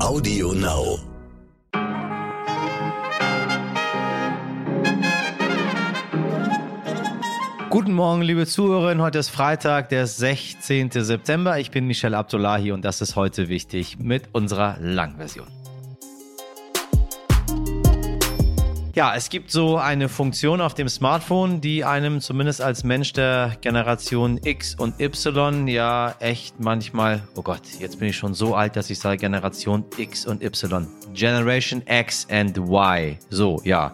Audio Now. Guten Morgen, liebe Zuhörerinnen. Heute ist Freitag, der 16. September. Ich bin Michelle Abdullahi und das ist heute wichtig mit unserer Langversion. Ja, es gibt so eine Funktion auf dem Smartphone, die einem zumindest als Mensch der Generation X und Y ja echt manchmal, oh Gott, jetzt bin ich schon so alt, dass ich sage Generation X und Y. Generation X and Y. So, ja.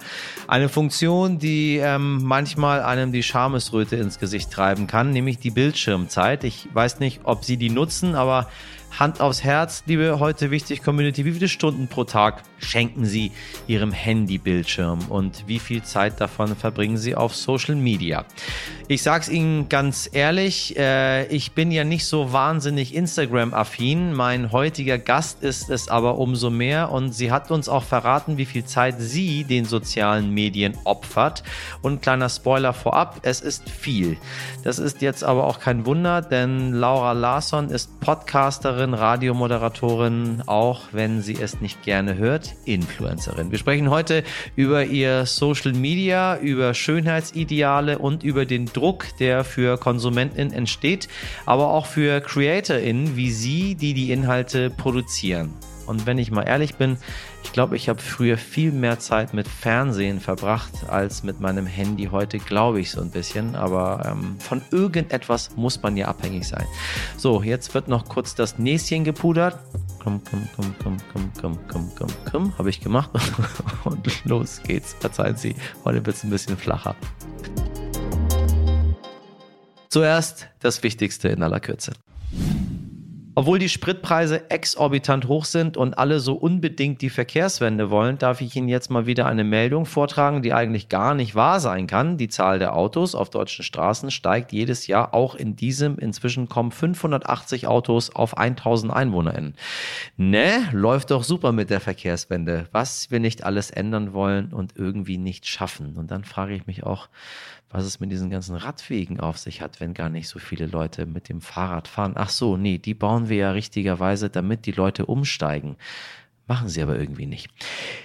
Eine Funktion, die ähm, manchmal einem die Schamesröte ins Gesicht treiben kann, nämlich die Bildschirmzeit. Ich weiß nicht, ob Sie die nutzen, aber Hand aufs Herz, liebe heute wichtig Community, wie viele Stunden pro Tag schenken Sie Ihrem Handybildschirm und wie viel Zeit davon verbringen Sie auf Social Media? Ich sage es Ihnen ganz ehrlich, äh, ich bin ja nicht so wahnsinnig Instagram-affin. Mein heutiger Gast ist es aber umso mehr und sie hat uns auch verraten, wie viel Zeit sie den sozialen Medien opfert. Und kleiner Spoiler vorab, es ist viel. Das ist jetzt aber auch kein Wunder, denn Laura Larsson ist Podcasterin Moderatorin, Radiomoderatorin, auch wenn sie es nicht gerne hört, Influencerin. Wir sprechen heute über ihr Social Media, über Schönheitsideale und über den Druck, der für KonsumentInnen entsteht, aber auch für CreatorInnen wie sie, die die Inhalte produzieren. Und wenn ich mal ehrlich bin, ich glaube, ich habe früher viel mehr Zeit mit Fernsehen verbracht als mit meinem Handy. Heute glaube ich so ein bisschen, aber ähm, von irgendetwas muss man ja abhängig sein. So, jetzt wird noch kurz das Näschen gepudert. Komm, komm, komm, komm, komm, komm, komm, komm, komm, habe ich gemacht. Und los geht's. Verzeihen Sie, heute wird es ein bisschen flacher. Zuerst das Wichtigste in aller Kürze. Obwohl die Spritpreise exorbitant hoch sind und alle so unbedingt die Verkehrswende wollen, darf ich Ihnen jetzt mal wieder eine Meldung vortragen, die eigentlich gar nicht wahr sein kann. Die Zahl der Autos auf deutschen Straßen steigt jedes Jahr. Auch in diesem inzwischen kommen 580 Autos auf 1000 EinwohnerInnen. Ne, läuft doch super mit der Verkehrswende. Was wir nicht alles ändern wollen und irgendwie nicht schaffen. Und dann frage ich mich auch, was es mit diesen ganzen Radwegen auf sich hat, wenn gar nicht so viele Leute mit dem Fahrrad fahren. Ach so, nee, die bauen wir ja richtigerweise, damit die Leute umsteigen. Machen sie aber irgendwie nicht.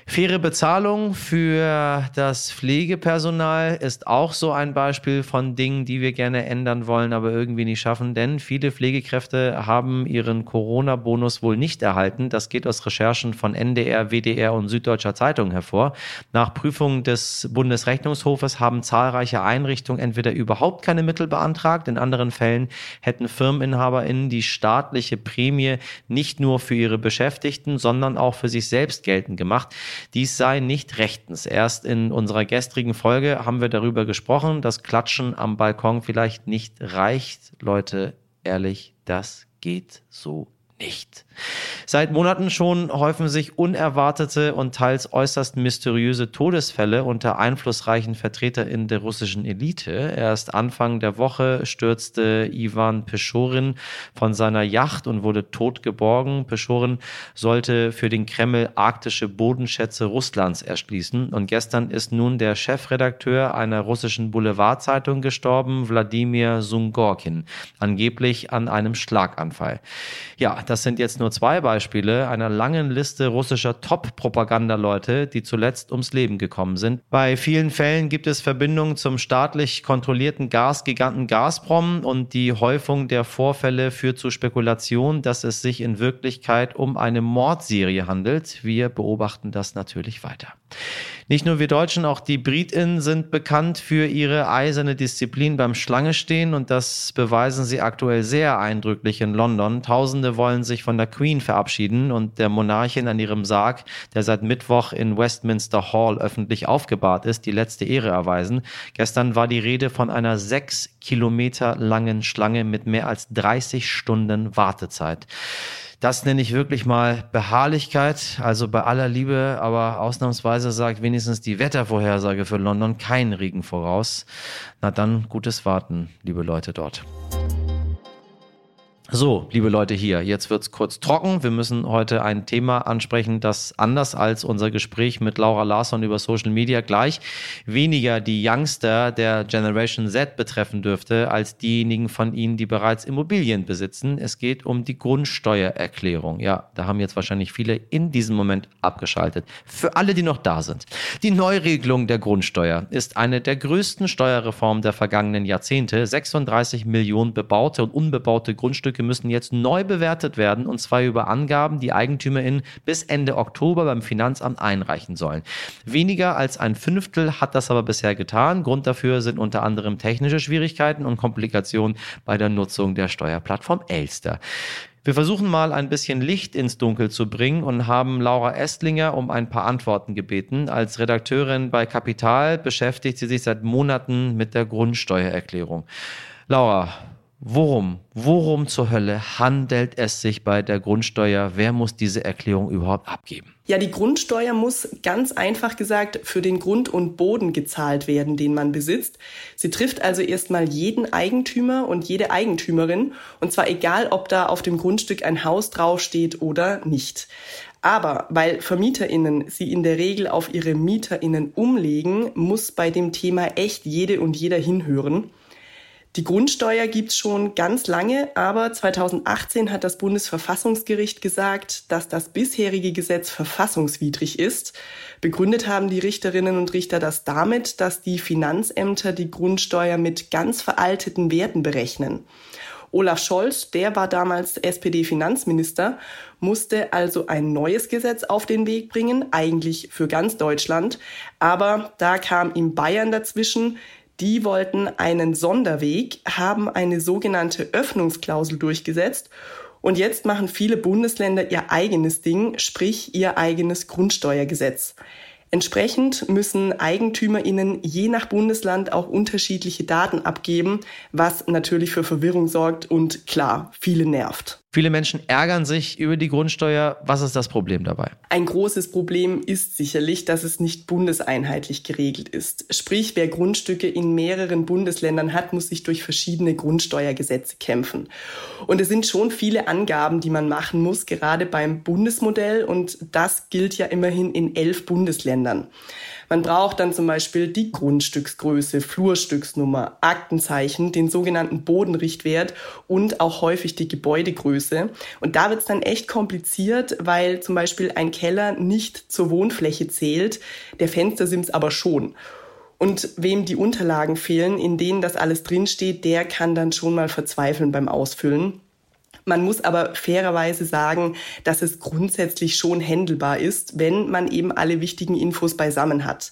Faire Bezahlung für das Pflegepersonal ist auch so ein Beispiel von Dingen, die wir gerne ändern wollen, aber irgendwie nicht schaffen, denn viele Pflegekräfte haben ihren Corona-Bonus wohl nicht erhalten. Das geht aus Recherchen von NDR, WDR und Süddeutscher Zeitung hervor. Nach Prüfung des Bundesrechnungshofes haben zahlreiche Einrichtungen entweder überhaupt keine Mittel beantragt, in anderen Fällen hätten FirmeninhaberInnen die staatliche Prämie nicht nur für ihre Beschäftigten, sondern auch auch für sich selbst geltend gemacht. Dies sei nicht rechtens. Erst in unserer gestrigen Folge haben wir darüber gesprochen, dass Klatschen am Balkon vielleicht nicht reicht. Leute, ehrlich, das geht so nicht. Seit Monaten schon häufen sich unerwartete und teils äußerst mysteriöse Todesfälle unter einflussreichen VertreterInnen der russischen Elite. Erst Anfang der Woche stürzte Ivan Peschorin von seiner Yacht und wurde tot geborgen. Peschorin sollte für den Kreml arktische Bodenschätze Russlands erschließen. Und gestern ist nun der Chefredakteur einer russischen Boulevardzeitung gestorben, Wladimir Sungorkin, angeblich an einem Schlaganfall. Ja, das sind jetzt nur zwei Beispiele einer langen Liste russischer Top-Propagandaleute, die zuletzt ums Leben gekommen sind. Bei vielen Fällen gibt es Verbindungen zum staatlich kontrollierten Gasgiganten Gazprom und die Häufung der Vorfälle führt zu Spekulationen, dass es sich in Wirklichkeit um eine Mordserie handelt. Wir beobachten das natürlich weiter. Nicht nur wir Deutschen, auch die Britinnen sind bekannt für ihre eiserne Disziplin beim Schlangestehen und das beweisen sie aktuell sehr eindrücklich in London. Tausende wollen sich von der Queen verabschieden und der Monarchin an ihrem Sarg, der seit Mittwoch in Westminster Hall öffentlich aufgebahrt ist, die letzte Ehre erweisen. Gestern war die Rede von einer sechs Kilometer langen Schlange mit mehr als 30 Stunden Wartezeit. Das nenne ich wirklich mal Beharrlichkeit, also bei aller Liebe, aber ausnahmsweise sagt wenigstens die Wettervorhersage für London keinen Regen voraus. Na dann, gutes Warten, liebe Leute dort. So, liebe Leute hier, jetzt wird's kurz trocken. Wir müssen heute ein Thema ansprechen, das anders als unser Gespräch mit Laura Larsson über Social Media gleich weniger die Youngster der Generation Z betreffen dürfte, als diejenigen von ihnen, die bereits Immobilien besitzen. Es geht um die Grundsteuererklärung. Ja, da haben jetzt wahrscheinlich viele in diesem Moment abgeschaltet. Für alle, die noch da sind. Die Neuregelung der Grundsteuer ist eine der größten Steuerreformen der vergangenen Jahrzehnte. 36 Millionen bebaute und unbebaute Grundstücke Grundstücke müssen jetzt neu bewertet werden und zwar über Angaben, die EigentümerInnen bis Ende Oktober beim Finanzamt einreichen sollen. Weniger als ein Fünftel hat das aber bisher getan. Grund dafür sind unter anderem technische Schwierigkeiten und Komplikationen bei der Nutzung der Steuerplattform Elster. Wir versuchen mal ein bisschen Licht ins Dunkel zu bringen und haben Laura Estlinger um ein paar Antworten gebeten. Als Redakteurin bei Kapital beschäftigt sie sich seit Monaten mit der Grundsteuererklärung. Laura, Worum, worum zur Hölle handelt es sich bei der Grundsteuer? Wer muss diese Erklärung überhaupt abgeben? Ja, die Grundsteuer muss ganz einfach gesagt für den Grund und Boden gezahlt werden, den man besitzt. Sie trifft also erstmal jeden Eigentümer und jede Eigentümerin, und zwar egal, ob da auf dem Grundstück ein Haus draufsteht oder nicht. Aber weil VermieterInnen sie in der Regel auf ihre MieterInnen umlegen, muss bei dem Thema echt jede und jeder hinhören. Die Grundsteuer gibt's schon ganz lange, aber 2018 hat das Bundesverfassungsgericht gesagt, dass das bisherige Gesetz verfassungswidrig ist. Begründet haben die Richterinnen und Richter das damit, dass die Finanzämter die Grundsteuer mit ganz veralteten Werten berechnen. Olaf Scholz, der war damals SPD-Finanzminister, musste also ein neues Gesetz auf den Weg bringen, eigentlich für ganz Deutschland. Aber da kam ihm Bayern dazwischen, die wollten einen Sonderweg, haben eine sogenannte Öffnungsklausel durchgesetzt und jetzt machen viele Bundesländer ihr eigenes Ding, sprich ihr eigenes Grundsteuergesetz. Entsprechend müssen EigentümerInnen je nach Bundesland auch unterschiedliche Daten abgeben, was natürlich für Verwirrung sorgt und klar, viele nervt. Viele Menschen ärgern sich über die Grundsteuer. Was ist das Problem dabei? Ein großes Problem ist sicherlich, dass es nicht bundeseinheitlich geregelt ist. Sprich, wer Grundstücke in mehreren Bundesländern hat, muss sich durch verschiedene Grundsteuergesetze kämpfen. Und es sind schon viele Angaben, die man machen muss, gerade beim Bundesmodell. Und das gilt ja immerhin in elf Bundesländern. Man braucht dann zum Beispiel die Grundstücksgröße, Flurstücksnummer, Aktenzeichen, den sogenannten Bodenrichtwert und auch häufig die Gebäudegröße. Und da wird es dann echt kompliziert, weil zum Beispiel ein Keller nicht zur Wohnfläche zählt, der Fenstersims aber schon. Und wem die Unterlagen fehlen, in denen das alles drinsteht, der kann dann schon mal verzweifeln beim Ausfüllen. Man muss aber fairerweise sagen, dass es grundsätzlich schon händelbar ist, wenn man eben alle wichtigen Infos beisammen hat.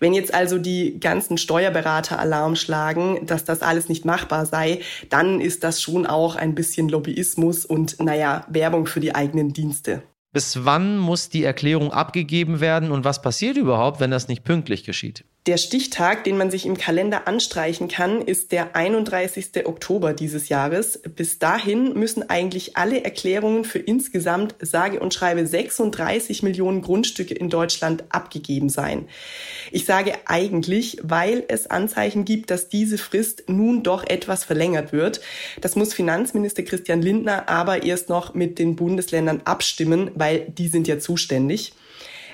Wenn jetzt also die ganzen Steuerberater Alarm schlagen, dass das alles nicht machbar sei, dann ist das schon auch ein bisschen Lobbyismus und, naja, Werbung für die eigenen Dienste. Bis wann muss die Erklärung abgegeben werden und was passiert überhaupt, wenn das nicht pünktlich geschieht? Der Stichtag, den man sich im Kalender anstreichen kann, ist der 31. Oktober dieses Jahres. Bis dahin müssen eigentlich alle Erklärungen für insgesamt sage und schreibe 36 Millionen Grundstücke in Deutschland abgegeben sein. Ich sage eigentlich, weil es Anzeichen gibt, dass diese Frist nun doch etwas verlängert wird. Das muss Finanzminister Christian Lindner aber erst noch mit den Bundesländern abstimmen, weil die sind ja zuständig.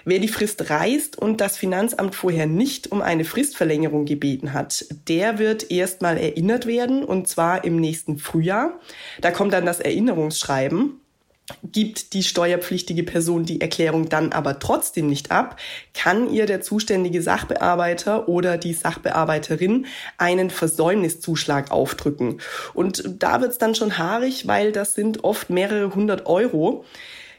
Wer die Frist reißt und das Finanzamt vorher nicht um eine Fristverlängerung gebeten hat, der wird erstmal erinnert werden und zwar im nächsten Frühjahr. Da kommt dann das Erinnerungsschreiben. Gibt die steuerpflichtige Person die Erklärung dann aber trotzdem nicht ab, kann ihr der zuständige Sachbearbeiter oder die Sachbearbeiterin einen Versäumniszuschlag aufdrücken. Und da wird's dann schon haarig, weil das sind oft mehrere hundert Euro.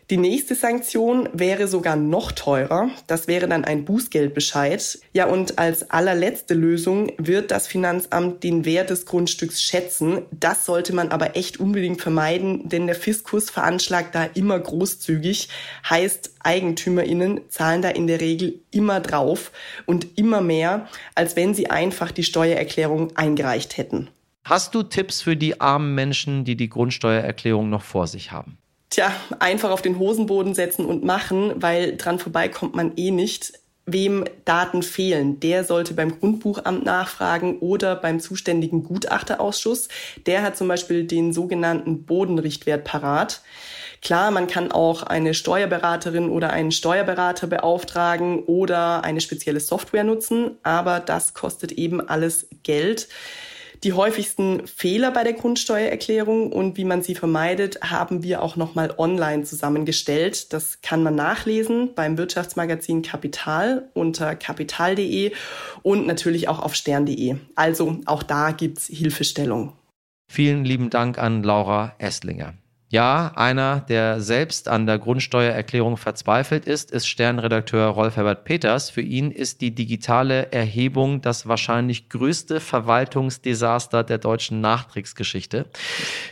Die nächste Sanktion wäre sogar noch teurer. Das wäre dann ein Bußgeldbescheid. Ja, und als allerletzte Lösung wird das Finanzamt den Wert des Grundstücks schätzen. Das sollte man aber echt unbedingt vermeiden, denn der Fiskus veranschlagt da immer großzügig. Heißt, EigentümerInnen zahlen da in der Regel immer drauf und immer mehr, als wenn sie einfach die Steuererklärung eingereicht hätten. Hast du Tipps für die armen Menschen, die die Grundsteuererklärung noch vor sich haben? Tja, einfach auf den Hosenboden setzen und machen, weil dran vorbei kommt man eh nicht. Wem Daten fehlen, der sollte beim Grundbuchamt nachfragen oder beim zuständigen Gutachterausschuss. Der hat zum Beispiel den sogenannten Bodenrichtwert parat. Klar, man kann auch eine Steuerberaterin oder einen Steuerberater beauftragen oder eine spezielle Software nutzen, aber das kostet eben alles Geld. Die häufigsten Fehler bei der Grundsteuererklärung und wie man sie vermeidet, haben wir auch nochmal online zusammengestellt. Das kann man nachlesen beim Wirtschaftsmagazin Kapital unter kapital.de und natürlich auch auf stern.de. Also auch da gibt's Hilfestellung. Vielen lieben Dank an Laura Esslinger. Ja, einer, der selbst an der Grundsteuererklärung verzweifelt ist, ist Sternredakteur Rolf Herbert Peters. Für ihn ist die digitale Erhebung das wahrscheinlich größte Verwaltungsdesaster der deutschen Nachkriegsgeschichte.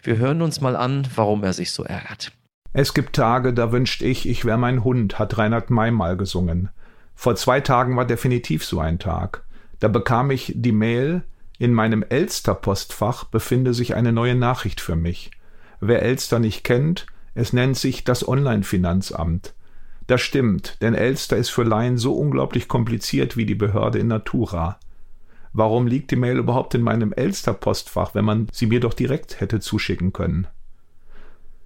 Wir hören uns mal an, warum er sich so ärgert. Es gibt Tage, da wünscht ich, ich wäre mein Hund, hat Reinhard May mal gesungen. Vor zwei Tagen war definitiv so ein Tag. Da bekam ich die Mail, in meinem Elster-Postfach befinde sich eine neue Nachricht für mich. Wer Elster nicht kennt, es nennt sich das Online-Finanzamt. Das stimmt, denn Elster ist für Laien so unglaublich kompliziert wie die Behörde in Natura. Warum liegt die Mail überhaupt in meinem Elster-Postfach, wenn man sie mir doch direkt hätte zuschicken können?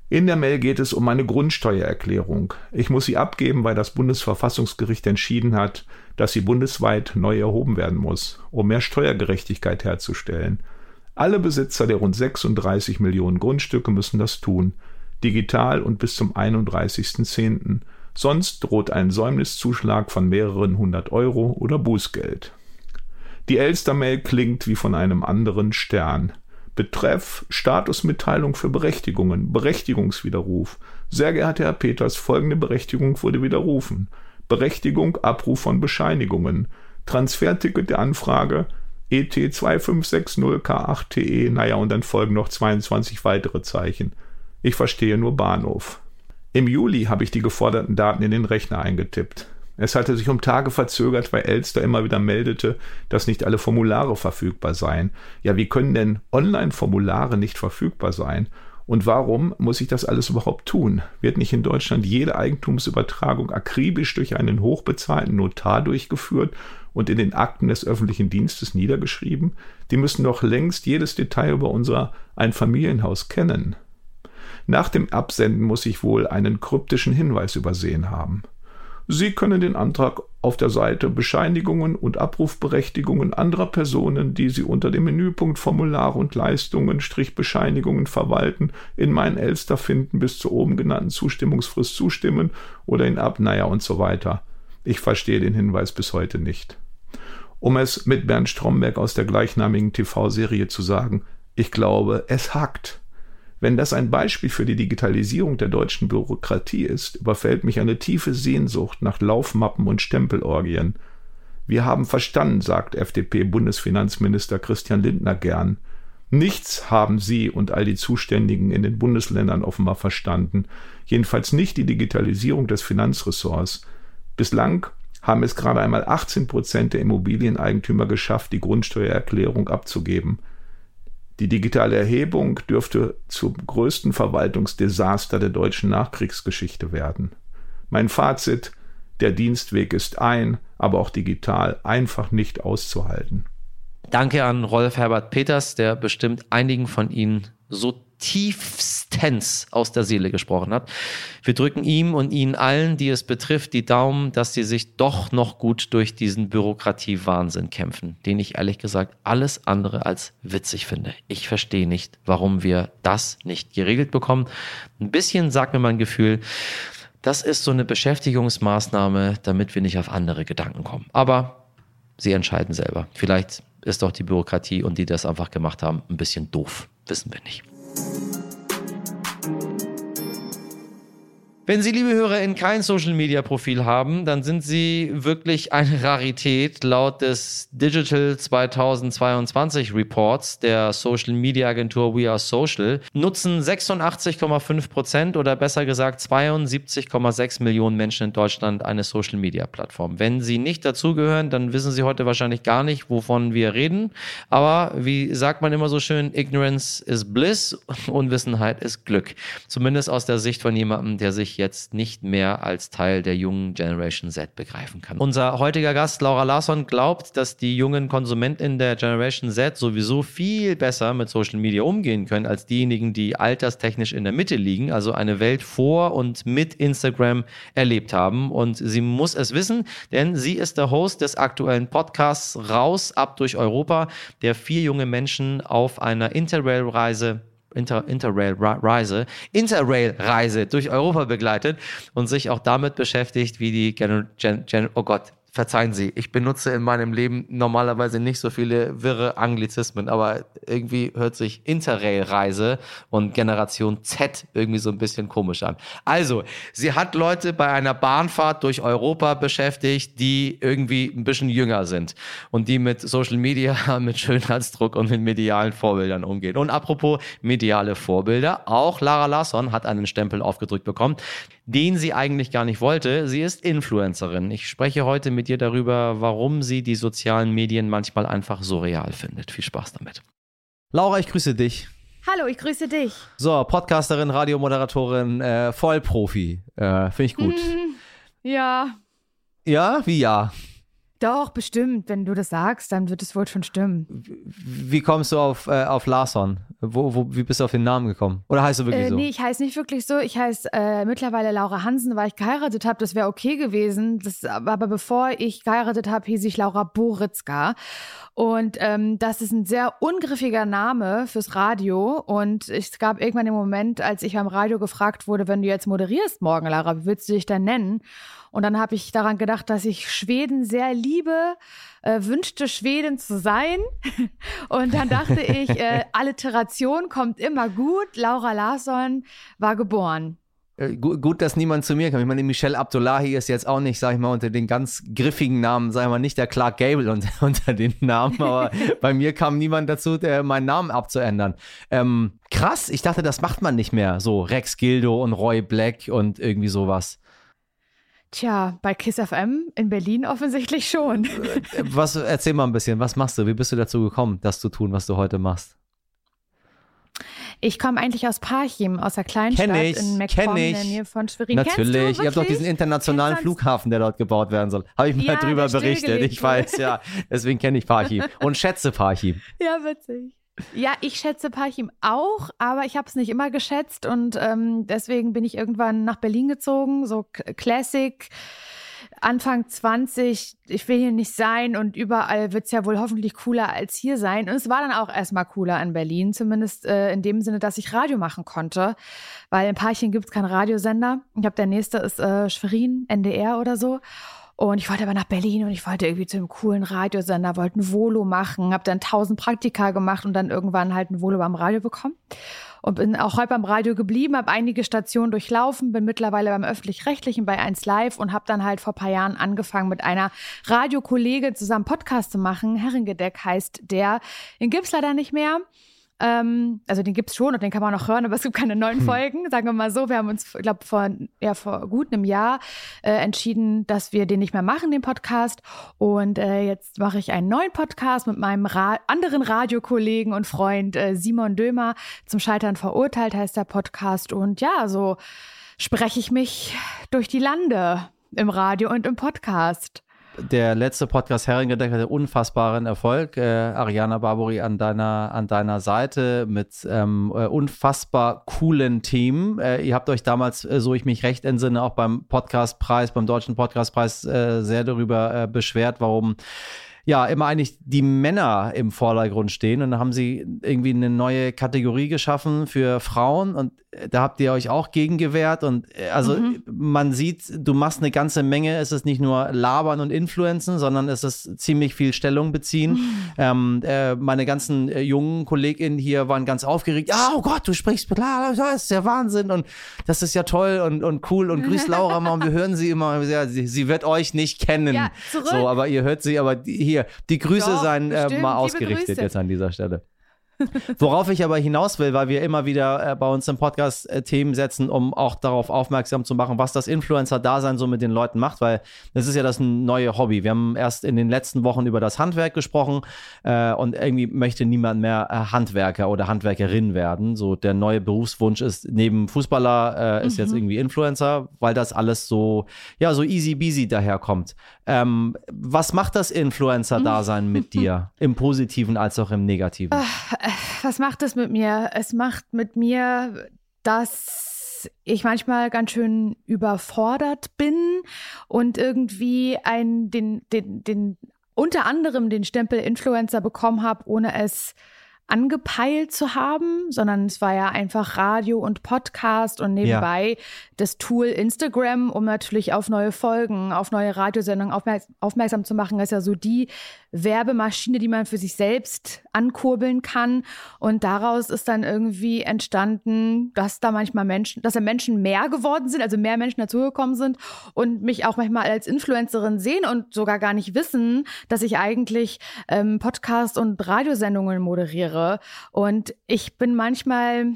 In der Mail geht es um meine Grundsteuererklärung. Ich muss sie abgeben, weil das Bundesverfassungsgericht entschieden hat, dass sie bundesweit neu erhoben werden muss, um mehr Steuergerechtigkeit herzustellen alle Besitzer der rund 36 Millionen Grundstücke müssen das tun, digital und bis zum 31.10. Sonst droht ein Säumniszuschlag von mehreren hundert Euro oder Bußgeld. Die Elster-Mail klingt wie von einem anderen Stern. Betreff Statusmitteilung für Berechtigungen, Berechtigungswiderruf. Sehr geehrter Herr Peters, folgende Berechtigung wurde widerrufen. Berechtigung, Abruf von Bescheinigungen. Transferticket der Anfrage ET2560K8TE, naja, und dann folgen noch 22 weitere Zeichen. Ich verstehe nur Bahnhof. Im Juli habe ich die geforderten Daten in den Rechner eingetippt. Es hatte sich um Tage verzögert, weil Elster immer wieder meldete, dass nicht alle Formulare verfügbar seien. Ja, wie können denn Online-Formulare nicht verfügbar sein? Und warum muss ich das alles überhaupt tun? Wird nicht in Deutschland jede Eigentumsübertragung akribisch durch einen hochbezahlten Notar durchgeführt und in den Akten des öffentlichen Dienstes niedergeschrieben? Die müssen doch längst jedes Detail über unser Einfamilienhaus kennen. Nach dem Absenden muss ich wohl einen kryptischen Hinweis übersehen haben. Sie können den Antrag auf der Seite Bescheinigungen und Abrufberechtigungen anderer Personen, die Sie unter dem Menüpunkt Formulare und Leistungen Strich Bescheinigungen verwalten, in meinen Elster finden, bis zur oben genannten Zustimmungsfrist zustimmen oder in Ab, naja und so weiter. Ich verstehe den Hinweis bis heute nicht. Um es mit Bernd Stromberg aus der gleichnamigen TV-Serie zu sagen, ich glaube, es hackt. Wenn das ein Beispiel für die Digitalisierung der deutschen Bürokratie ist, überfällt mich eine tiefe Sehnsucht nach Laufmappen und Stempelorgien. Wir haben verstanden, sagt FDP-Bundesfinanzminister Christian Lindner gern. Nichts haben Sie und all die Zuständigen in den Bundesländern offenbar verstanden, jedenfalls nicht die Digitalisierung des Finanzressorts. Bislang haben es gerade einmal 18 Prozent der Immobilieneigentümer geschafft, die Grundsteuererklärung abzugeben. Die digitale Erhebung dürfte zum größten Verwaltungsdesaster der deutschen Nachkriegsgeschichte werden. Mein Fazit, der Dienstweg ist ein, aber auch digital einfach nicht auszuhalten. Danke an Rolf Herbert Peters, der bestimmt einigen von Ihnen so tiefstens aus der Seele gesprochen hat. Wir drücken ihm und Ihnen allen, die es betrifft, die Daumen, dass Sie sich doch noch gut durch diesen Bürokratiewahnsinn kämpfen, den ich ehrlich gesagt alles andere als witzig finde. Ich verstehe nicht, warum wir das nicht geregelt bekommen. Ein bisschen sagt mir mein Gefühl, das ist so eine Beschäftigungsmaßnahme, damit wir nicht auf andere Gedanken kommen. Aber Sie entscheiden selber. Vielleicht ist doch die Bürokratie und die das einfach gemacht haben, ein bisschen doof. Wissen wir nicht. Wenn Sie, liebe HörerInnen, kein Social-Media-Profil haben, dann sind Sie wirklich eine Rarität. Laut des Digital 2022 Reports der Social-Media-Agentur We Are Social nutzen 86,5 Prozent oder besser gesagt 72,6 Millionen Menschen in Deutschland eine Social-Media-Plattform. Wenn Sie nicht dazugehören, dann wissen Sie heute wahrscheinlich gar nicht, wovon wir reden. Aber wie sagt man immer so schön, Ignorance is Bliss, Unwissenheit ist Glück. Zumindest aus der Sicht von jemandem, der sich sich jetzt nicht mehr als Teil der jungen Generation Z begreifen kann. Unser heutiger Gast Laura Larsson glaubt, dass die jungen Konsumenten der Generation Z sowieso viel besser mit Social Media umgehen können als diejenigen, die alterstechnisch in der Mitte liegen, also eine Welt vor und mit Instagram erlebt haben. Und sie muss es wissen, denn sie ist der Host des aktuellen Podcasts Raus ab durch Europa, der vier junge Menschen auf einer Interrail-Reise Inter, Interrail-Reise, Interrail-Reise durch Europa begleitet und sich auch damit beschäftigt, wie die Gen, Gen, Gen oh Gott, verzeihen Sie, ich benutze in meinem Leben normalerweise nicht so viele wirre Anglizismen, aber irgendwie hört sich Interrail-Reise und Generation Z irgendwie so ein bisschen komisch an. Also, sie hat Leute bei einer Bahnfahrt durch Europa beschäftigt, die irgendwie ein bisschen jünger sind und die mit Social Media, mit Schönheitsdruck und mit medialen Vorbildern umgehen. Und apropos mediale Vorbilder, auch Lara Larsson hat einen Stempel aufgedrückt bekommen den sie eigentlich gar nicht wollte. Sie ist Influencerin. Ich spreche heute mit ihr darüber, warum sie die sozialen Medien manchmal einfach so real findet. Viel Spaß damit. Laura, ich grüße dich. Hallo, ich grüße dich. So, Podcasterin, Radiomoderatorin, äh, Vollprofi. Äh, Finde ich gut. Mm, ja. Ja, wie ja? Doch, bestimmt. Wenn du das sagst, dann wird es wohl schon stimmen. Wie kommst du auf, äh, auf Larson? Wo, wo, wie bist du auf den Namen gekommen? Oder heißt du wirklich äh, so? Nee, ich heiße nicht wirklich so. Ich heiße äh, mittlerweile Laura Hansen, weil ich geheiratet habe. Das wäre okay gewesen. Das, aber bevor ich geheiratet habe, hieß ich Laura Boritzka. Und ähm, das ist ein sehr ungriffiger Name fürs Radio. Und es gab irgendwann den Moment, als ich beim Radio gefragt wurde, wenn du jetzt moderierst morgen, Laura, wie willst du dich denn nennen? Und dann habe ich daran gedacht, dass ich Schweden sehr liebe, äh, wünschte Schweden zu sein. Und dann dachte ich, äh, Alliteration kommt immer gut. Laura Larsson war geboren. Äh, gut, dass niemand zu mir kam. Ich meine, Michelle Abdullahi ist jetzt auch nicht, sag ich mal, unter den ganz griffigen Namen, sag ich mal, nicht der Clark Gable unter, unter den Namen, aber bei mir kam niemand dazu, der, meinen Namen abzuändern. Ähm, krass, ich dachte, das macht man nicht mehr. So Rex Gildo und Roy Black und irgendwie sowas. Tja, bei Kiss FM in Berlin offensichtlich schon. Äh, was, erzähl mal ein bisschen, was machst du? Wie bist du dazu gekommen, das zu tun, was du heute machst? Ich komme eigentlich aus Parchim, aus der Kleinstadt kenn ich, in McComb in der Nähe von Schwerin. Natürlich, ihr habt doch diesen internationalen Flughafen, der dort gebaut werden soll. Habe ich mal ja, drüber berichtet. Ich weiß, ja. Deswegen kenne ich Parchim und schätze Parchim. Ja, witzig. Ja, ich schätze Parchim auch, aber ich habe es nicht immer geschätzt und ähm, deswegen bin ich irgendwann nach Berlin gezogen, so Classic. Anfang 20, ich will hier nicht sein und überall wird es ja wohl hoffentlich cooler als hier sein. Und es war dann auch erstmal cooler in Berlin, zumindest äh, in dem Sinne, dass ich Radio machen konnte, weil in Parchim gibt es keinen Radiosender. Ich glaube, der nächste ist äh, Schwerin, NDR oder so. Und ich wollte aber nach Berlin und ich wollte irgendwie zu einem coolen Radiosender, wollte ein Volo machen, habe dann tausend Praktika gemacht und dann irgendwann halt ein Volo beim Radio bekommen. Und bin auch heute beim Radio geblieben, habe einige Stationen durchlaufen, bin mittlerweile beim Öffentlich-Rechtlichen bei 1 Live und habe dann halt vor paar Jahren angefangen, mit einer Radiokollegin zusammen Podcast zu machen. Herringedeck heißt der. Den gibt's leider nicht mehr. Ähm, also den gibt es schon und den kann man noch hören, aber es gibt keine neuen hm. Folgen. Sagen wir mal so, wir haben uns, ich glaube, vor, ja, vor gut einem Jahr äh, entschieden, dass wir den nicht mehr machen, den Podcast. Und äh, jetzt mache ich einen neuen Podcast mit meinem Ra anderen Radiokollegen und Freund äh, Simon Dömer. Zum Scheitern verurteilt heißt der Podcast. Und ja, so spreche ich mich durch die Lande im Radio und im Podcast der letzte Podcast Herrengedeck hatte unfassbaren Erfolg. Äh, Ariana Barbori an deiner, an deiner Seite mit ähm, äh, unfassbar coolen Team. Äh, ihr habt euch damals, äh, so ich mich recht entsinne, auch beim Podcastpreis, beim Deutschen Podcastpreis äh, sehr darüber äh, beschwert, warum ja immer eigentlich die Männer im Vordergrund stehen. Und dann haben sie irgendwie eine neue Kategorie geschaffen für Frauen und da habt ihr euch auch gegen gewehrt. Und äh, also mhm. man sieht, du machst eine ganze Menge. Es ist nicht nur Labern und Influenzen, sondern es ist ziemlich viel Stellung beziehen. Mhm. Ähm, äh, meine ganzen äh, jungen KollegInnen hier waren ganz aufgeregt. Ja, oh Gott, du sprichst mit Lara, das ist ja Wahnsinn und das ist ja toll und, und cool und grüß Laura mal und wir hören sie immer. Sie, sie wird euch nicht kennen. Ja, so, aber ihr hört sie aber hier hier, die Grüße Doch, seien äh, mal ausgerichtet jetzt an dieser Stelle. Worauf ich aber hinaus will, weil wir immer wieder äh, bei uns im Podcast äh, Themen setzen, um auch darauf aufmerksam zu machen, was das Influencer-Dasein so mit den Leuten macht, weil das ist ja das neue Hobby. Wir haben erst in den letzten Wochen über das Handwerk gesprochen äh, und irgendwie möchte niemand mehr äh, Handwerker oder Handwerkerin werden. So der neue Berufswunsch ist neben Fußballer äh, ist mhm. jetzt irgendwie Influencer, weil das alles so ja so easy beasy daherkommt. Ähm, was macht das Influencer-Dasein mit dir im Positiven als auch im Negativen? Ach, was macht es mit mir? Es macht mit mir, dass ich manchmal ganz schön überfordert bin und irgendwie ein, den, den, den, unter anderem den Stempel Influencer bekommen habe, ohne es angepeilt zu haben, sondern es war ja einfach Radio und Podcast und nebenbei ja. das Tool Instagram, um natürlich auf neue Folgen, auf neue Radiosendungen aufmerks aufmerksam zu machen, ist ja so die Werbemaschine, die man für sich selbst ankurbeln kann. Und daraus ist dann irgendwie entstanden, dass da manchmal Menschen, dass da Menschen mehr geworden sind, also mehr Menschen dazugekommen sind und mich auch manchmal als Influencerin sehen und sogar gar nicht wissen, dass ich eigentlich ähm, Podcast und Radiosendungen moderiere. Und ich bin manchmal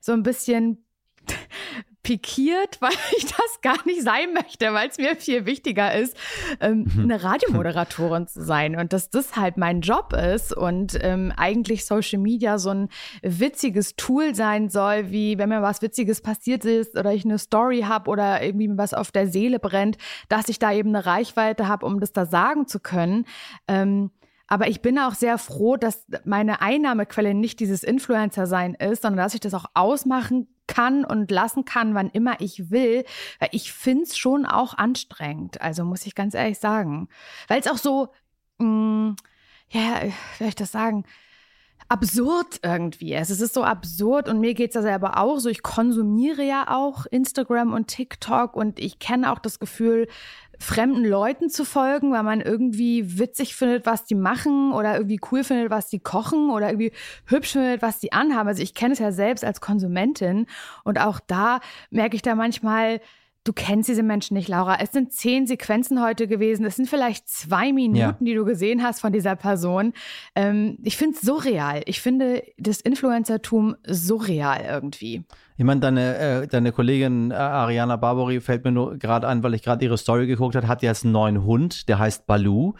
so ein bisschen pikiert, weil ich das gar nicht sein möchte, weil es mir viel wichtiger ist, ähm, mhm. eine Radiomoderatorin zu sein und dass das halt mein Job ist und ähm, eigentlich Social Media so ein witziges Tool sein soll, wie wenn mir was Witziges passiert ist oder ich eine Story habe oder irgendwie mir was auf der Seele brennt, dass ich da eben eine Reichweite habe, um das da sagen zu können. Ähm, aber ich bin auch sehr froh, dass meine Einnahmequelle nicht dieses Influencer-Sein ist, sondern dass ich das auch ausmachen kann und lassen kann, wann immer ich will. Weil ich finde es schon auch anstrengend. Also muss ich ganz ehrlich sagen. Weil es auch so, mh, mm, ja, wie soll ich das sagen? absurd irgendwie ist. Es ist so absurd und mir geht es ja selber auch so. Ich konsumiere ja auch Instagram und TikTok und ich kenne auch das Gefühl, fremden Leuten zu folgen, weil man irgendwie witzig findet, was die machen oder irgendwie cool findet, was die kochen oder irgendwie hübsch findet, was die anhaben. Also ich kenne es ja selbst als Konsumentin und auch da merke ich da manchmal, Du kennst diese Menschen nicht, Laura. Es sind zehn Sequenzen heute gewesen. Es sind vielleicht zwei Minuten, ja. die du gesehen hast von dieser Person. Ähm, ich finde es surreal. Ich finde das Influencertum surreal irgendwie. Ich meine, deine, äh, deine Kollegin äh, Ariana Barbary fällt mir nur gerade an, weil ich gerade ihre Story geguckt habe, hat jetzt einen neuen Hund, der heißt Baloo.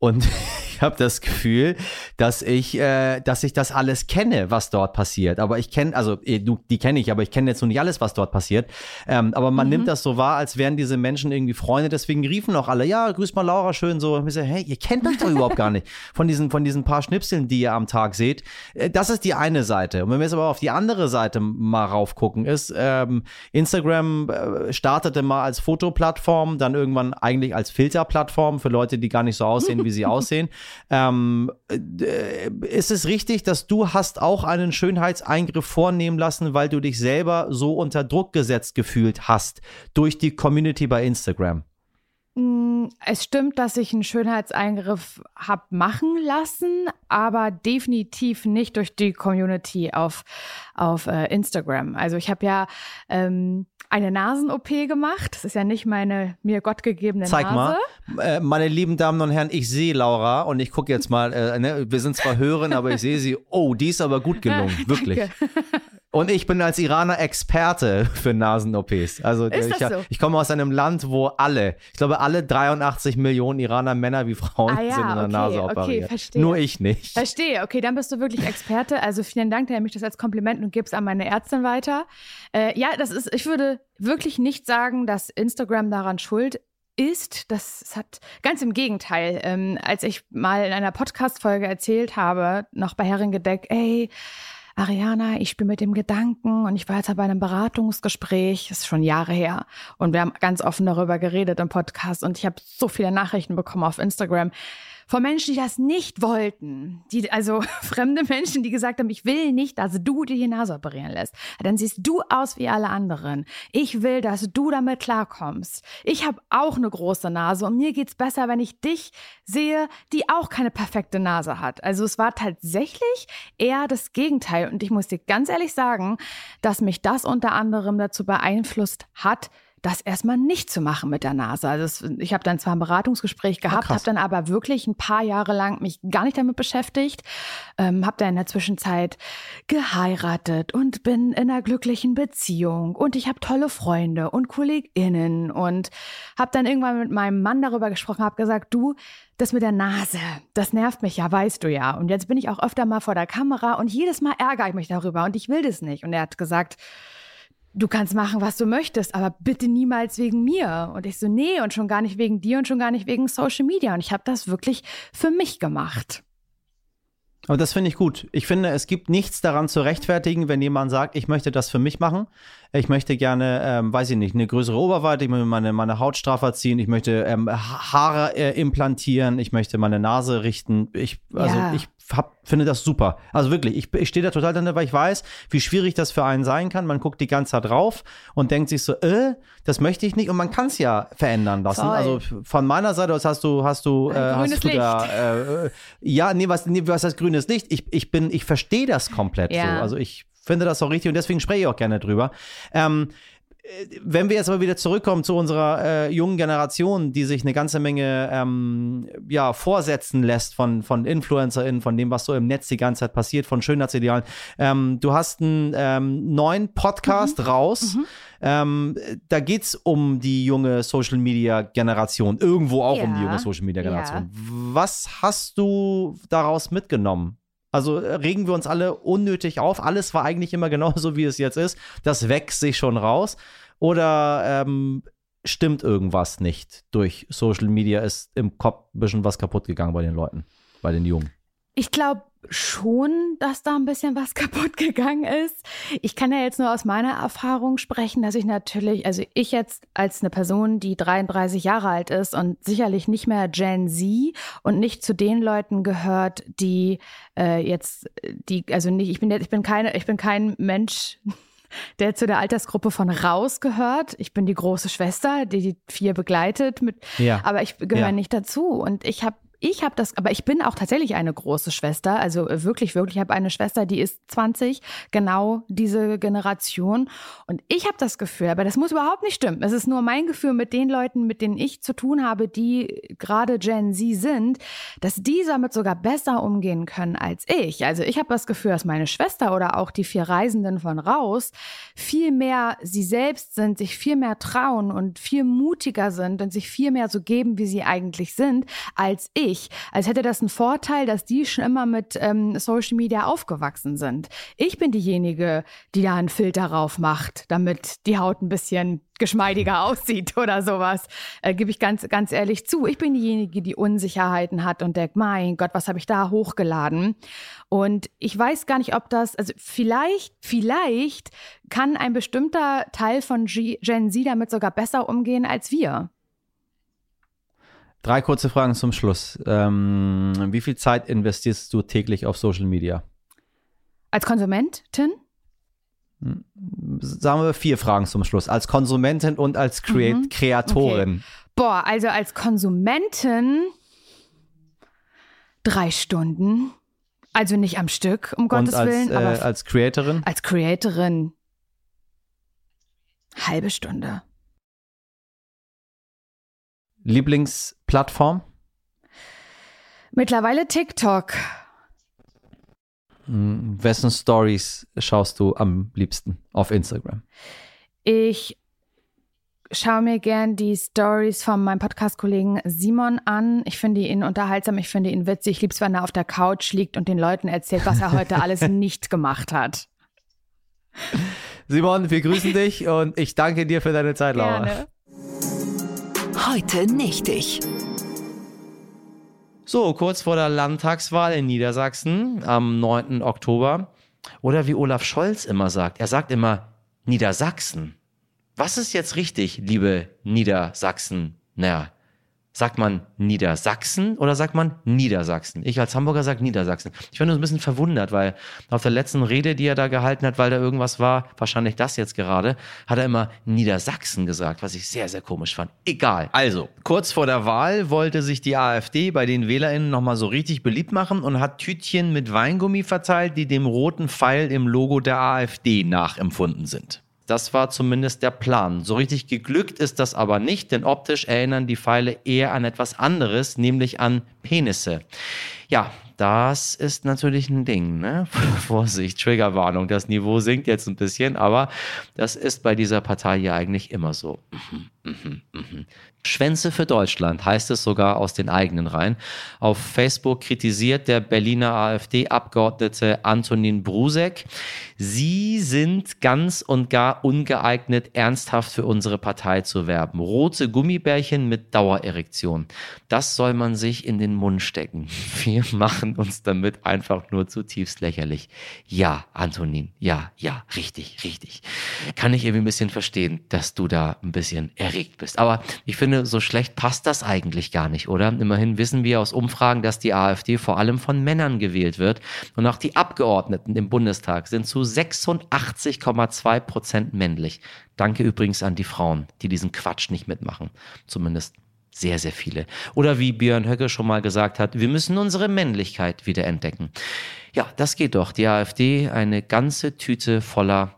Und ich habe das Gefühl, dass ich, äh, dass ich das alles kenne, was dort passiert. Aber ich kenne, also eh, du, die kenne ich, aber ich kenne jetzt noch nicht alles, was dort passiert. Ähm, aber man mhm. nimmt das so wahr, als wären diese Menschen irgendwie Freunde. Deswegen riefen auch alle, ja, grüß mal Laura, schön so. Und ich so, hey, ihr kennt das doch überhaupt gar nicht. Von diesen, von diesen paar Schnipseln, die ihr am Tag seht. Äh, das ist die eine Seite. Und wenn wir jetzt aber auf die andere Seite mal raufgucken, gucken, ist, ähm, Instagram äh, startete mal als Fotoplattform, dann irgendwann eigentlich als Filterplattform für Leute, die gar nicht so aussehen, wie sie aussehen. Ähm, äh, ist es richtig, dass du hast auch einen Schönheitseingriff vornehmen lassen, weil du dich selber so unter Druck gesetzt gefühlt hast durch die Community bei Instagram? Mm, es stimmt, dass ich einen Schönheitseingriff habe machen lassen, aber definitiv nicht durch die Community auf, auf äh, Instagram. Also ich habe ja ähm, eine Nasen-OP gemacht. Das ist ja nicht meine mir gottgegebene Zeig Nase. Zeig mal. Äh, meine lieben Damen und Herren, ich sehe Laura und ich gucke jetzt mal, äh, ne, wir sind zwar Hören, aber ich sehe sie. Oh, die ist aber gut gelungen, wirklich. Und ich bin als Iraner Experte für Nasen-OPs. Also ich, so? ich komme aus einem Land, wo alle, ich glaube, alle 83 Millionen Iraner, Männer wie Frauen, ah, ja, sind in der okay, Nase okay, operiert. Verstehe. Nur ich nicht. Verstehe. Okay, dann bist du wirklich Experte. Also vielen Dank, der mich das als Kompliment und gibst an meine Ärztin weiter. Äh, ja, das ist, ich würde wirklich nicht sagen, dass Instagram daran schuld ist, das hat ganz im Gegenteil. Ähm, als ich mal in einer Podcast-Folge erzählt habe, noch bei Herrengedeck, ey, Ariana, ich spiele mit dem Gedanken und ich war jetzt bei einem Beratungsgespräch, das ist schon Jahre her und wir haben ganz offen darüber geredet im Podcast und ich habe so viele Nachrichten bekommen auf Instagram von Menschen, die das nicht wollten. Die, also fremde Menschen, die gesagt haben, ich will nicht, dass du dir die Nase operieren lässt. Dann siehst du aus wie alle anderen. Ich will, dass du damit klarkommst. Ich habe auch eine große Nase und mir geht's besser, wenn ich dich sehe, die auch keine perfekte Nase hat. Also es war tatsächlich eher das Gegenteil. Und ich muss dir ganz ehrlich sagen, dass mich das unter anderem dazu beeinflusst hat, das erstmal nicht zu machen mit der Nase. Also es, ich habe dann zwar ein Beratungsgespräch gehabt, habe dann aber wirklich ein paar Jahre lang mich gar nicht damit beschäftigt, ähm, habe dann in der Zwischenzeit geheiratet und bin in einer glücklichen Beziehung und ich habe tolle Freunde und KollegInnen und habe dann irgendwann mit meinem Mann darüber gesprochen, habe gesagt, du, das mit der Nase, das nervt mich ja, weißt du ja. Und jetzt bin ich auch öfter mal vor der Kamera und jedes Mal ärgere ich mich darüber und ich will das nicht. Und er hat gesagt, du kannst machen, was du möchtest, aber bitte niemals wegen mir. Und ich so, nee, und schon gar nicht wegen dir und schon gar nicht wegen Social Media. Und ich habe das wirklich für mich gemacht. Und das finde ich gut. Ich finde, es gibt nichts daran zu rechtfertigen, wenn jemand sagt, ich möchte das für mich machen. Ich möchte gerne, ähm, weiß ich nicht, eine größere Oberweite, ich möchte meine, meine Haut straffer ziehen, ich möchte ähm, Haare äh, implantieren, ich möchte meine Nase richten. Ich, also ja. ich hab, finde das super. Also wirklich, ich, ich stehe da total drin, weil ich weiß, wie schwierig das für einen sein kann. Man guckt die ganze Zeit drauf und denkt sich so, äh, das möchte ich nicht. Und man kann es ja verändern lassen. Voll. Also von meiner Seite aus hast du, hast du, äh, hast du da, äh, ja, nee, was, nee, was heißt grünes Licht? Ich, ich bin, ich verstehe das komplett ja. so. Also ich finde das auch richtig und deswegen spreche ich auch gerne drüber. Ähm, wenn wir jetzt aber wieder zurückkommen zu unserer äh, jungen Generation, die sich eine ganze Menge ähm, ja, vorsetzen lässt von, von InfluencerInnen, von dem, was so im Netz die ganze Zeit passiert, von Schönheitsidealen. Ähm, du hast einen ähm, neuen Podcast mhm. raus. Mhm. Ähm, da geht es um die junge Social Media Generation, irgendwo auch ja. um die junge Social Media Generation. Ja. Was hast du daraus mitgenommen? Also äh, regen wir uns alle unnötig auf. Alles war eigentlich immer genauso, wie es jetzt ist. Das wächst sich schon raus. Oder ähm, stimmt irgendwas nicht durch Social Media? Ist im Kopf ein bisschen was kaputt gegangen bei den Leuten, bei den Jungen? Ich glaube schon, dass da ein bisschen was kaputt gegangen ist. Ich kann ja jetzt nur aus meiner Erfahrung sprechen, dass ich natürlich, also ich jetzt als eine Person, die 33 Jahre alt ist und sicherlich nicht mehr Gen Z und nicht zu den Leuten gehört, die äh, jetzt, die, also nicht, ich bin ich bin keine, ich bin kein Mensch, der zu der Altersgruppe von raus gehört. Ich bin die große Schwester, die die vier begleitet mit, ja. aber ich gehöre ja. nicht dazu. Und ich habe ich habe das, aber ich bin auch tatsächlich eine große Schwester. Also wirklich, wirklich, ich habe eine Schwester, die ist 20, genau diese Generation. Und ich habe das Gefühl, aber das muss überhaupt nicht stimmen. Es ist nur mein Gefühl mit den Leuten, mit denen ich zu tun habe, die gerade Gen Z sind, dass die damit sogar besser umgehen können als ich. Also ich habe das Gefühl, dass meine Schwester oder auch die vier Reisenden von raus viel mehr sie selbst sind, sich viel mehr trauen und viel mutiger sind und sich viel mehr so geben, wie sie eigentlich sind, als ich ich, als hätte das einen Vorteil, dass die schon immer mit ähm, Social Media aufgewachsen sind. Ich bin diejenige, die da einen Filter rauf macht, damit die Haut ein bisschen geschmeidiger aussieht oder sowas. Äh, Gebe ich ganz, ganz ehrlich zu. Ich bin diejenige, die Unsicherheiten hat und denkt, mein Gott, was habe ich da hochgeladen? Und ich weiß gar nicht, ob das, also vielleicht, vielleicht kann ein bestimmter Teil von G Gen Z damit sogar besser umgehen als wir. Drei kurze Fragen zum Schluss. Ähm, wie viel Zeit investierst du täglich auf Social Media? Als Konsumentin? Hm, sagen wir vier Fragen zum Schluss. Als Konsumentin und als Crea mhm. Kreatorin. Okay. Boah, also als Konsumentin drei Stunden. Also nicht am Stück, um Gottes als, Willen. Aber äh, als Creatorin? Als Creatorin halbe Stunde. Lieblingsplattform? Mittlerweile TikTok. Hm, wessen Stories schaust du am liebsten auf Instagram? Ich schaue mir gern die Stories von meinem Podcast-Kollegen Simon an. Ich finde ihn unterhaltsam, ich finde ihn witzig. Ich liebe es, wenn er auf der Couch liegt und den Leuten erzählt, was er heute alles nicht gemacht hat. Simon, wir grüßen dich und ich danke dir für deine Zeit, Laura. Gerne. Heute nicht ich. So, kurz vor der Landtagswahl in Niedersachsen am 9. Oktober. Oder wie Olaf Scholz immer sagt, er sagt immer Niedersachsen. Was ist jetzt richtig, liebe Niedersachsen? Naja, Sagt man Niedersachsen oder sagt man Niedersachsen? Ich als Hamburger sage Niedersachsen. Ich war nur ein bisschen verwundert, weil auf der letzten Rede, die er da gehalten hat, weil da irgendwas war, wahrscheinlich das jetzt gerade, hat er immer Niedersachsen gesagt, was ich sehr, sehr komisch fand. Egal. Also, kurz vor der Wahl wollte sich die AfD bei den WählerInnen nochmal so richtig beliebt machen und hat Tütchen mit Weingummi verteilt, die dem roten Pfeil im Logo der AfD nachempfunden sind. Das war zumindest der Plan. So richtig geglückt ist das aber nicht, denn optisch erinnern die Pfeile eher an etwas anderes, nämlich an Penisse. Ja, das ist natürlich ein Ding. Ne? Vorsicht, Triggerwarnung, das Niveau sinkt jetzt ein bisschen, aber das ist bei dieser Partei ja eigentlich immer so. Mhm, mhm, mhm. Schwänze für Deutschland heißt es sogar aus den eigenen Reihen. Auf Facebook kritisiert der Berliner AfD-Abgeordnete Antonin Brusek, Sie sind ganz und gar ungeeignet, ernsthaft für unsere Partei zu werben. Rote Gummibärchen mit Dauererektion. Das soll man sich in den Mund stecken. Wir machen uns damit einfach nur zutiefst lächerlich. Ja, Antonin, ja, ja, richtig, richtig. Kann ich irgendwie ein bisschen verstehen, dass du da ein bisschen erregt bist. Aber ich finde, so schlecht passt das eigentlich gar nicht, oder? Immerhin wissen wir aus Umfragen, dass die AfD vor allem von Männern gewählt wird. Und auch die Abgeordneten im Bundestag sind zu 86,2 Prozent männlich. Danke übrigens an die Frauen, die diesen Quatsch nicht mitmachen. Zumindest sehr, sehr viele. Oder wie Björn Höcke schon mal gesagt hat, wir müssen unsere Männlichkeit wieder entdecken. Ja, das geht doch. Die AfD, eine ganze Tüte voller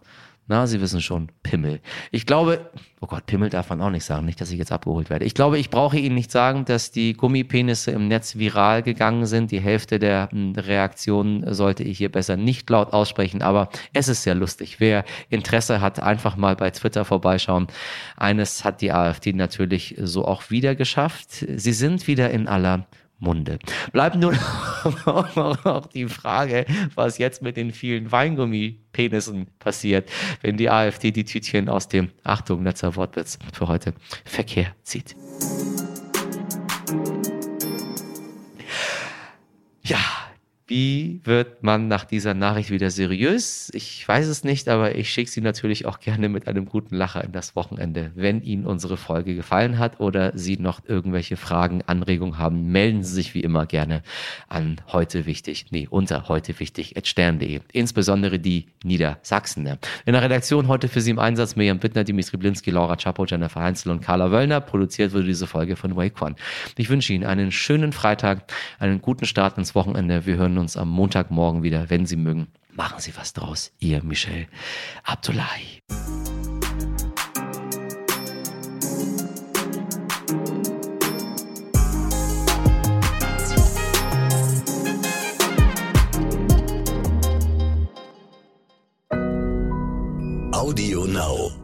na, Sie wissen schon, Pimmel. Ich glaube, oh Gott, Pimmel darf man auch nicht sagen, nicht, dass ich jetzt abgeholt werde. Ich glaube, ich brauche Ihnen nicht sagen, dass die Gummipenisse im Netz viral gegangen sind. Die Hälfte der hm, Reaktionen sollte ich hier besser nicht laut aussprechen, aber es ist sehr lustig. Wer Interesse hat, einfach mal bei Twitter vorbeischauen. Eines hat die AfD natürlich so auch wieder geschafft. Sie sind wieder in aller Munde. Bleibt nur noch die Frage, was jetzt mit den vielen Weingummi-Penissen passiert, wenn die AfD die Tütchen aus dem, Achtung, letzter Wortwitz für heute, Verkehr zieht. Ja, wie wird man nach dieser Nachricht wieder seriös? Ich weiß es nicht, aber ich schicke Sie natürlich auch gerne mit einem guten Lacher in das Wochenende. Wenn Ihnen unsere Folge gefallen hat oder Sie noch irgendwelche Fragen, Anregungen haben, melden Sie sich wie immer gerne an heute wichtig, nee, unter heute wichtig stern.de. Insbesondere die Niedersachsen. In der Redaktion heute für Sie im Einsatz Miriam Bittner, Dimitri Blinski, Laura Chapo, Jennifer Heinzel und Carla Wöllner. Produziert wurde diese Folge von One. Ich wünsche Ihnen einen schönen Freitag, einen guten Start ins Wochenende. Wir hören hören uns am Montagmorgen wieder, wenn Sie mögen. Machen Sie was draus. Ihr Michel Abdullahi. Audio Now.